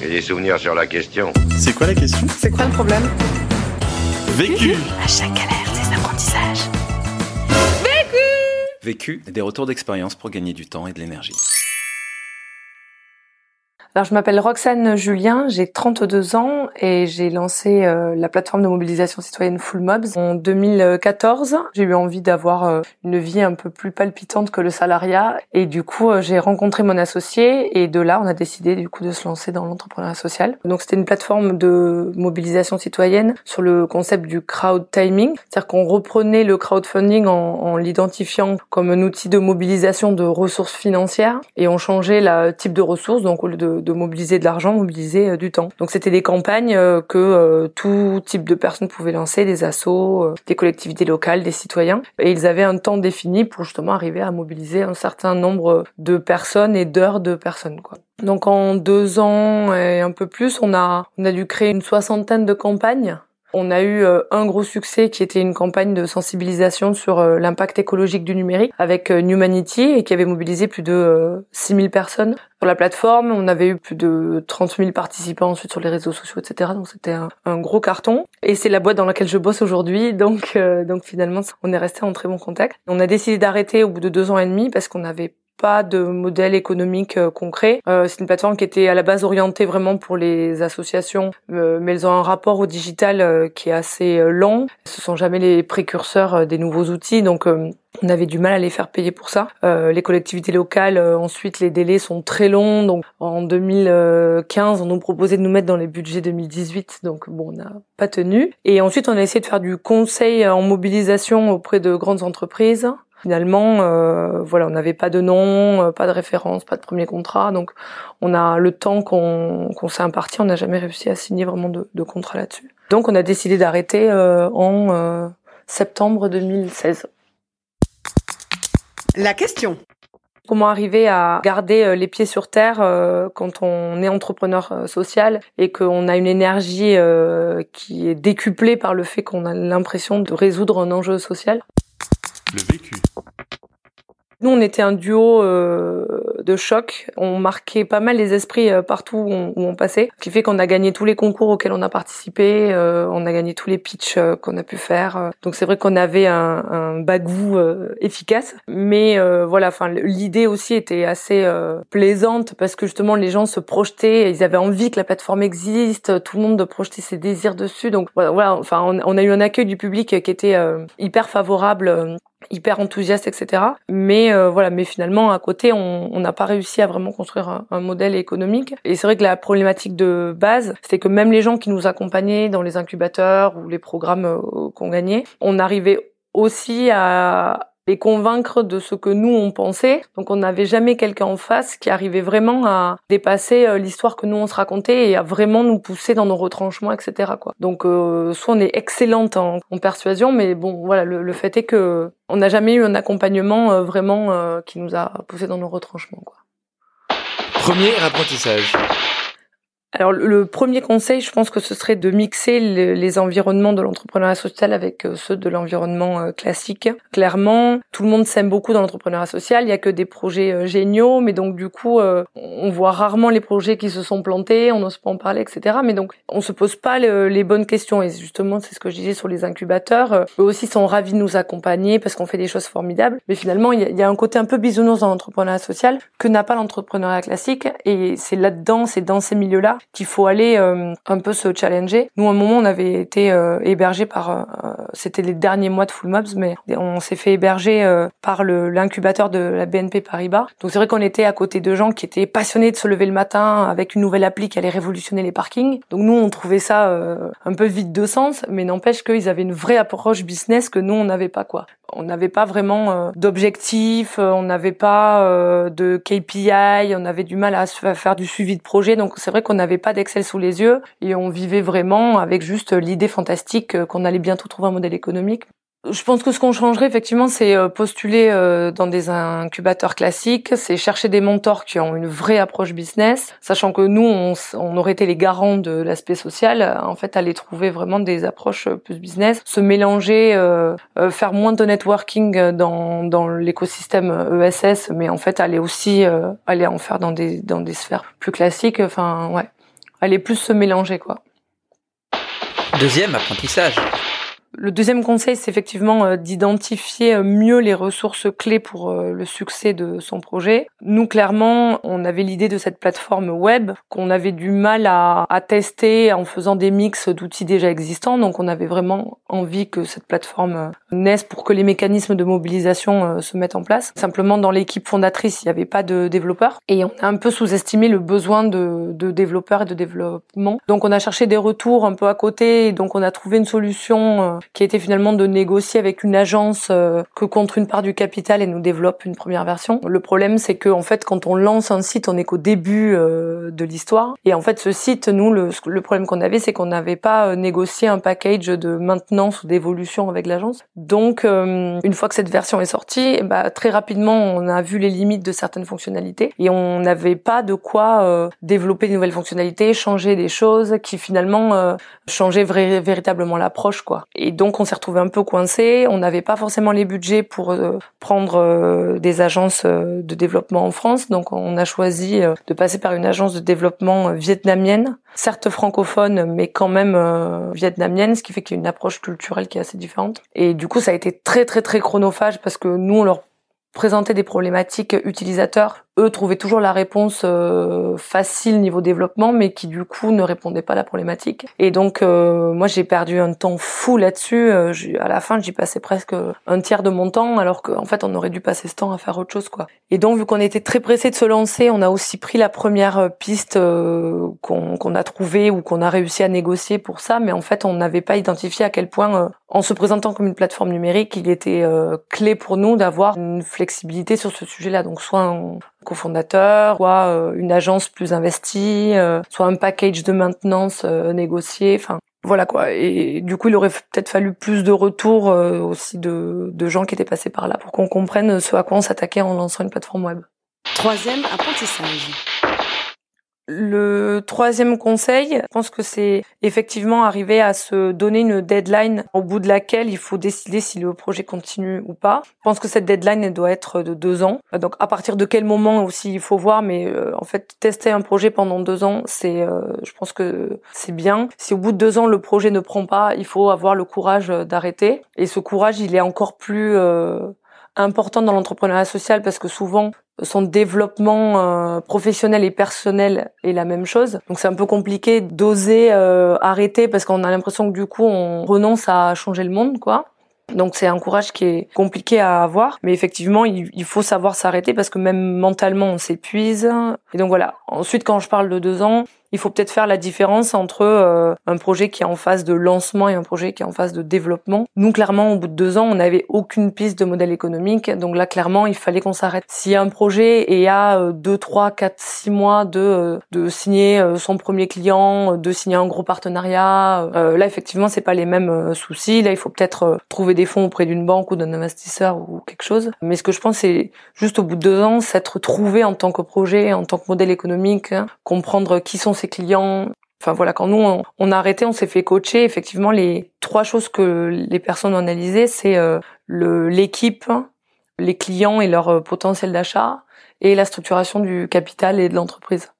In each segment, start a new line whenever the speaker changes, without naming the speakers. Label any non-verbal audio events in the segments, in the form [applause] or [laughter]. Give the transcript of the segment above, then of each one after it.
J'ai des souvenirs sur la question.
C'est quoi la question?
C'est quoi le problème?
Vécu
À chaque galère, des apprentissages.
Vécu, des retours d'expérience pour gagner du temps et de l'énergie.
Alors, je m'appelle Roxane Julien, j'ai 32 ans et j'ai lancé euh, la plateforme de mobilisation citoyenne Full Mobs en 2014. J'ai eu envie d'avoir euh, une vie un peu plus palpitante que le salariat et du coup, euh, j'ai rencontré mon associé et de là, on a décidé du coup de se lancer dans l'entrepreneuriat social. Donc, c'était une plateforme de mobilisation citoyenne sur le concept du crowd timing, c'est-à-dire qu'on reprenait le crowdfunding en, en l'identifiant comme un outil de mobilisation de ressources financières et on changeait le type de ressources, donc au lieu de de mobiliser de l'argent, mobiliser euh, du temps. Donc c'était des campagnes euh, que euh, tout type de personnes pouvaient lancer, des assos, des collectivités locales, des citoyens, et ils avaient un temps défini pour justement arriver à mobiliser un certain nombre de personnes et d'heures de personnes. Quoi. Donc en deux ans et un peu plus, on a on a dû créer une soixantaine de campagnes on a eu un gros succès qui était une campagne de sensibilisation sur l'impact écologique du numérique avec Humanity et qui avait mobilisé plus de 6000 personnes sur la plateforme. On avait eu plus de 30 000 participants ensuite sur les réseaux sociaux, etc. Donc c'était un, gros carton. Et c'est la boîte dans laquelle je bosse aujourd'hui. Donc, donc finalement, on est resté en très bon contact. On a décidé d'arrêter au bout de deux ans et demi parce qu'on avait pas de modèle économique euh, concret. Euh, c'est une plateforme qui était à la base orientée vraiment pour les associations, euh, mais elles ont un rapport au digital qui est assez lent. Ce sont jamais les précurseurs des nouveaux outils, donc on avait du mal à les faire payer pour ça. les collectivités locales, ensuite, les délais sont très longs. Donc, en 2015, on nous proposait de nous mettre dans les budgets 2018. Donc, bon, on n'a pas tenu. Et ensuite, on a essayé de faire du conseil en mobilisation auprès de grandes entreprises. Finalement, euh, voilà, on n'avait pas de nom, euh, pas de référence, pas de premier contrat, donc on a le temps qu'on s'est imparti, on n'a jamais réussi à signer vraiment de, de contrat là-dessus. Donc on a décidé d'arrêter euh, en euh, septembre 2016.
La question.
Comment arriver à garder les pieds sur terre quand on est entrepreneur social et qu'on a une énergie qui est décuplée par le fait qu'on a l'impression de résoudre un enjeu social?
Le vécu.
Nous, on était un duo euh, de choc. On marquait pas mal les esprits euh, partout où on, passait. Ce qui fait qu'on a gagné tous les concours auxquels on a participé. Euh, on a gagné tous les pitchs qu'on a pu faire. Donc c'est vrai qu'on avait un, un bagou efficace. Mais voilà, enfin l'idée aussi était assez plaisante parce que justement les gens se projetaient. Ils avaient envie que la plateforme existe. Tout le monde de projeter ses désirs dessus. Donc voilà, enfin on, a eu un accueil du public qui était hyper favorable hyper enthousiaste, etc. Mais euh, voilà, mais finalement à côté, on n'a pas réussi à vraiment construire un, modèle économique. Et c'est vrai que la problématique de base, c'est que même les gens qui nous accompagnaient dans les incubateurs ou les programmes euh, qu'on gagnait, on arrivait aussi à les convaincre de ce que nous on pensait. Donc on n'avait jamais quelqu'un en face qui arrivait vraiment à dépasser euh, l'histoire que nous on se racontait et à vraiment nous pousser dans nos retranchements, etc. Quoi. Donc euh, soit on est excellente en, persuasion, mais bon voilà, le, fait est que on n'a jamais eu un accompagnement euh, vraiment qui nous a poussé dans nos retranchements. Quoi.
Premier apprentissage.
Alors le premier conseil, je pense que ce serait de mixer les, environnements de l'entrepreneuriat social avec euh, ceux de l'environnement euh, classique. Clairement, tout le monde s'aime beaucoup dans l'entrepreneuriat social. Il y a que des projets euh, géniaux, mais donc du coup, on voit rarement les projets qui se sont plantés, on n'ose pas en parler, etc. Mais donc, on se pose pas les bonnes questions. Et justement, c'est ce que je disais sur les incubateurs. Eux aussi sont ravis de nous accompagner parce qu'on fait des choses formidables. Mais finalement, il y a un côté un peu bisounours dans l'entrepreneuriat social que n'a pas l'entrepreneuriat classique. Et c'est là-dedans, c'est dans ces milieux-là qu'il faut aller euh, un peu se challenger. Nous, à un moment, on avait été euh, hébergé par, euh, c'était les derniers mois de Full Mobs, mais on s'est fait héberger par l'incubateur de la BNP Paribas. Donc c'est vrai qu'on était à côté de gens qui étaient passionnés de se lever le matin avec une nouvelle appli qui allait révolutionner les parkings. Donc nous, on trouvait ça un peu vide de sens, mais n'empêche qu'ils avaient une vraie approche business que nous, on n'avait pas quoi. On n'avait pas vraiment d'objectifs, on n'avait pas de KPI, on avait du mal à faire du suivi de projet. Donc c'est vrai qu'on avait pas d'Excel sous les yeux et on vivait vraiment avec juste l'idée fantastique qu'on allait bientôt trouver un modèle économique. Je pense que ce qu'on changerait effectivement, c'est euh, postuler euh, dans des incubateurs classiques, c'est chercher des mentors qui ont une vraie approche business, sachant que nous, on, on aurait été les garants de l'aspect social. En fait, aller trouver vraiment des approches plus business, se mélanger, euh, faire moins de networking dans, dans l'écosystème ESS, mais en fait aller aussi aller en faire dans des dans des sphères plus classiques. Enfin, ouais allait plus se mélanger quoi.
Deuxième apprentissage.
Le deuxième conseil, c'est effectivement euh, d'identifier euh, mieux les ressources clés pour euh, le succès de son projet. Nous, clairement, on avait l'idée de cette plateforme web qu'on avait du mal à, tester en faisant des mix d'outils déjà existants. Donc, on avait vraiment envie que cette plateforme naisse pour que les mécanismes de mobilisation se mettent en place. Simplement, dans l'équipe fondatrice, il n'y avait pas de développeurs et on a un peu sous-estimé le besoin de, de développeurs et de développement. Donc, on a cherché des retours un peu à côté. Et donc, on a trouvé une solution qui était finalement de négocier avec une agence euh, que contre une part du capital et nous développe une première version. Le problème, c'est que en fait, quand on lance un site, on n'est qu'au début euh, de l'histoire. Et en fait, ce site, nous, le, problème qu'on avait, c'est qu'on n'avait pas euh, négocié un package de maintenance ou d'évolution avec l'agence. Donc, une fois que cette version est sortie, bah, très rapidement, on a vu les limites de certaines fonctionnalités et on n'avait pas de quoi développer de nouvelles fonctionnalités, changer des choses qui finalement changeaient véritablement l'approche, quoi. Donc on s'est retrouvé un peu coincé. On n'avait pas forcément les budgets pour euh, prendre euh, des agences euh, de développement en France. Donc on a choisi de passer par une agence de développement vietnamienne, certes francophone, mais quand même vietnamienne, ce qui fait qu'il y a une approche culturelle qui est assez différente. Et du coup ça a été très très très chronophage parce que nous on leur présentait des problématiques utilisateurs eux trouvaient toujours la réponse euh, facile niveau développement, mais qui du coup ne répondait pas à la problématique. Et donc euh, moi j'ai perdu un temps fou là-dessus. Euh, à la fin j'y passais presque un tiers de mon temps, alors qu'en fait on aurait dû passer ce temps à faire autre chose quoi. Et donc vu qu'on était très pressé de se lancer, on a aussi pris la première piste qu'on a trouvée ou qu'on a réussi à négocier pour ça, mais en fait on n'avait pas identifié à quel point en se présentant comme une plateforme numérique, il était clé pour nous d'avoir une flexibilité sur ce sujet-là. Donc soit cofondateur, soit euh, une agence plus investie, euh, soit un package de maintenance euh, négocié. Enfin, voilà quoi. Et du coup, il aurait peut-être fallu plus de retours aussi de, de gens qui étaient passés par là pour qu'on comprenne ce à quoi on s'attaquait en lançant une plateforme web.
Troisième apprentissage.
Le troisième conseil, je pense que c'est effectivement arriver à se donner une deadline au bout de laquelle il faut décider si le projet continue ou pas. Je pense que cette deadline elle doit être de deux ans. Donc à partir de quel moment aussi il faut voir, mais euh, en fait tester un projet pendant deux ans, c'est, euh, je pense que c'est bien. Si au bout de deux ans le projet ne prend pas, il faut avoir le courage d'arrêter. Et ce courage, il est encore plus euh, important dans l'entrepreneuriat social parce que souvent son développement euh, professionnel et personnel est la même chose. Donc c'est un peu compliqué d'oser euh, arrêter parce qu'on a l'impression que du coup on renonce à changer le monde quoi. Donc c'est un courage qui est compliqué à avoir, mais effectivement il, il faut savoir s'arrêter parce que même mentalement on s'épuise. Et donc voilà. Ensuite quand je parle de deux ans, il faut peut-être faire la différence entre euh, un projet qui est en phase de lancement et un projet qui est en phase de développement. Nous, clairement, au bout de deux ans, on n'avait aucune piste de modèle économique. Donc là, clairement, il fallait qu'on s'arrête. Si un projet est à euh, deux, trois, quatre, six mois de, euh, de signer son premier client, de signer un gros partenariat, là, effectivement, c'est pas les mêmes soucis. Là, il faut peut-être trouver des fonds auprès d'une banque ou d'un investisseur ou quelque chose. Mais ce que je pense, c'est juste au bout de deux ans, s'être trouvé en tant que projet, en tant que modèle économique, hein, comprendre qui sont clients. Enfin voilà, quand nous on, a arrêté, on s'est fait coacher. Effectivement, les trois choses que les personnes ont analysées, c'est euh, le l'équipe, les clients et leur euh, potentiel d'achat, et la structuration du capital et de l'entreprise.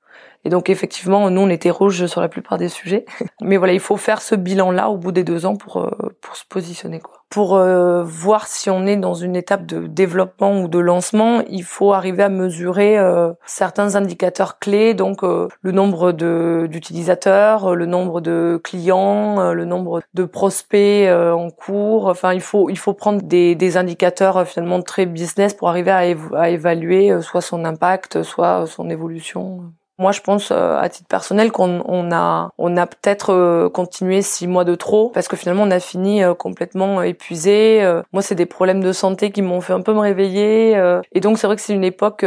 Et donc effectivement, nous on était rouge sur la plupart des sujets. [laughs] Mais voilà, il faut faire ce bilan-là au bout des deux ans pour euh, pour se positionner quoi. Pour euh, voir si on est dans une étape de développement ou de lancement, il faut arriver à mesurer euh, certains indicateurs clés, donc le nombre d'utilisateurs, le nombre de clients, le nombre de prospects en cours. Enfin, il faut il faut prendre des, des indicateurs finalement très business pour arriver à évaluer soit son impact, soit son évolution. Moi, je pense euh, à titre personnel qu'on on a on a peut-être euh, continué six mois de trop parce que finalement on a fini euh, complètement épuisé. moi, c'est des problèmes de santé qui m'ont fait un peu me réveiller et donc c'est vrai que c'est une époque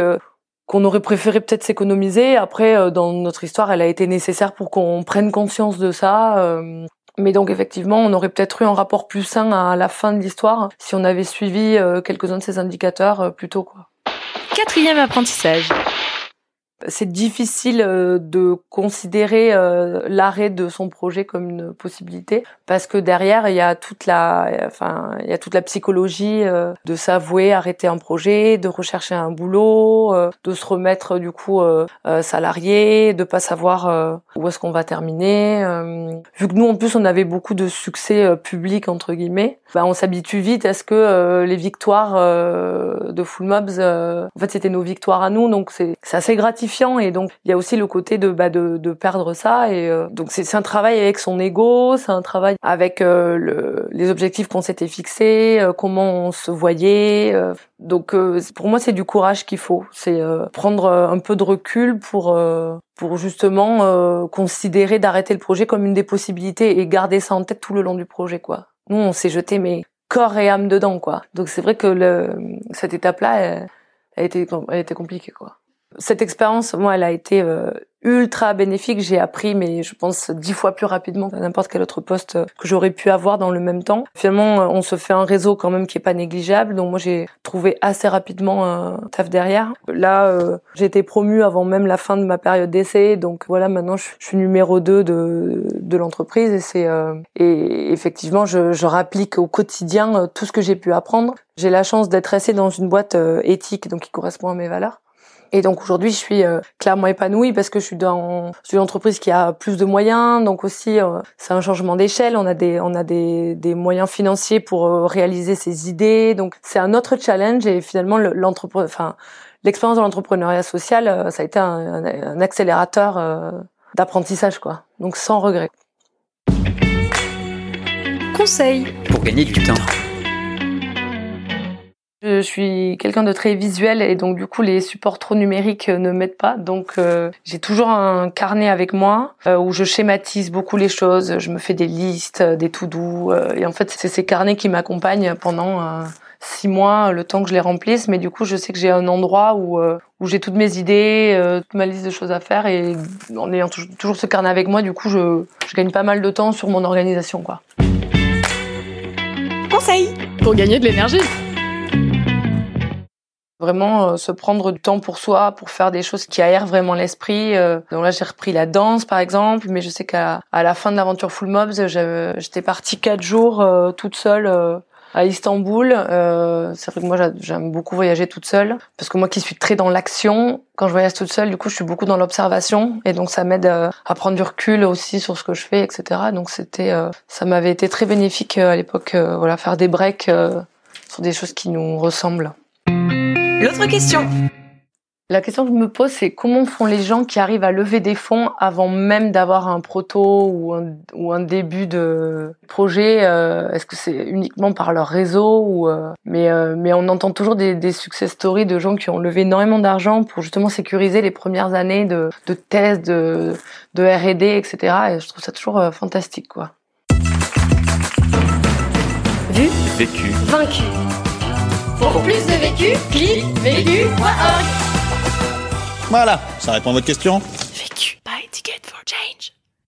qu'on aurait préféré peut-être s'économiser. Après, dans notre histoire, elle a été nécessaire pour qu'on prenne conscience de ça. Mais donc effectivement, on aurait peut-être eu un rapport plus sain à la fin de l'histoire si on avait suivi quelques-uns de ces indicateurs plus tôt. Quoi.
Quatrième apprentissage.
C'est difficile euh, de considérer euh, l'arrêt de son projet comme une possibilité parce que derrière il y a toute la enfin il y a toute la psychologie euh, de s'avouer arrêter un projet de rechercher un boulot de se remettre du coup salarié de pas savoir où est-ce qu'on va terminer vu que nous en plus on avait beaucoup de succès public entre guillemets ben, on s'habitue vite à ce que les victoires de Full Mobs en fait c'était nos victoires à nous donc c'est assez gratifiant et donc il y a aussi le côté de bah, de, de perdre ça et euh, donc c'est un travail avec son ego c'est un travail avec euh, le, les objectifs qu'on s'était fixés euh, comment on se voyait donc pour moi c'est du courage qu'il faut c'est prendre un peu de recul pour pour justement considérer d'arrêter le projet comme une des possibilités et garder ça en tête tout le long du projet quoi. Nous on s'est jeté mais corps et âme dedans quoi. Donc c'est vrai que le, cette étape là elle, elle, été elle été compliquée quoi cette expérience, moi, elle a été euh, ultra bénéfique. J'ai appris, mais je pense dix fois plus rapidement que n'importe quel autre poste que j'aurais pu avoir dans le même temps. Finalement, euh, on se fait un réseau quand même qui est pas négligeable. Donc moi, j'ai trouvé assez rapidement un taf derrière. Là, euh, j'ai été promue avant même la fin de ma période d'essai. Donc voilà, maintenant, je, suis numéro 2 de, de l'entreprise et c'est et effectivement, je, je rapplique au quotidien tout ce que j'ai pu apprendre. J'ai la chance d'être restée dans une boîte éthique, donc qui correspond à mes valeurs. Et donc aujourd'hui, je suis euh, clairement épanouie parce que je suis dans une entreprise qui a plus de moyens. Donc aussi, euh, c'est un changement d'échelle. On a des on a des, des moyens financiers pour euh, réaliser ces idées. Donc c'est un autre challenge et finalement l'entreprise, enfin l'expérience de l'entrepreneuriat social, ça a été un, un accélérateur d'apprentissage quoi. Donc sans regret.
Conseil
pour gagner du temps.
Je suis quelqu'un de très visuel et donc du coup les supports trop numériques euh, ne m'aident pas. Donc euh, j'ai toujours un carnet avec moi euh, où je schématise beaucoup les choses. Je me fais des listes, des tout doux et en fait c'est ces carnets qui m'accompagnent pendant six mois le temps que je les remplisse. Mais du coup je sais que j'ai un endroit où où j'ai toutes mes idées, toute ma liste de choses à faire et en ayant toujours ce carnet avec moi, du coup je je gagne pas mal de temps sur mon organisation quoi.
Conseil pour gagner de l'énergie.
Vraiment euh, se prendre du temps pour soi, pour faire des choses qui aèrent vraiment l'esprit. Euh. donc là, j'ai repris la danse, par exemple, mais je sais qu'à à la fin de l'aventure Full Mobs, j'étais partie quatre jours euh, toute seule à Istanbul. c'est vrai que moi, j'aime beaucoup voyager toute seule, parce que moi qui suis très dans l'action, quand je voyage toute seule, du coup, je suis beaucoup dans l'observation, et donc ça m'aide à prendre du recul aussi sur ce que je fais, etc. Donc c'était, ça m'avait été très bénéfique à l'époque, voilà, faire des breaks sur des choses qui nous ressemblent.
L'autre question.
La question que je me pose, c'est comment font les gens qui arrivent à lever des fonds avant même d'avoir un proto ou un, ou un début de projet euh, Est-ce que c'est uniquement par leur réseau ou euh, mais euh, mais on entend toujours des, des success stories de gens qui ont levé énormément d'argent pour justement sécuriser les premières années de, de tests, de, de R&D, etc. Et je trouve ça toujours fantastique, quoi.
Vu,
vécu,
vaincu. Pour plus de vécu, clique vécu.org.
Voilà, ça répond à votre question. Vécu, buy a ticket for change.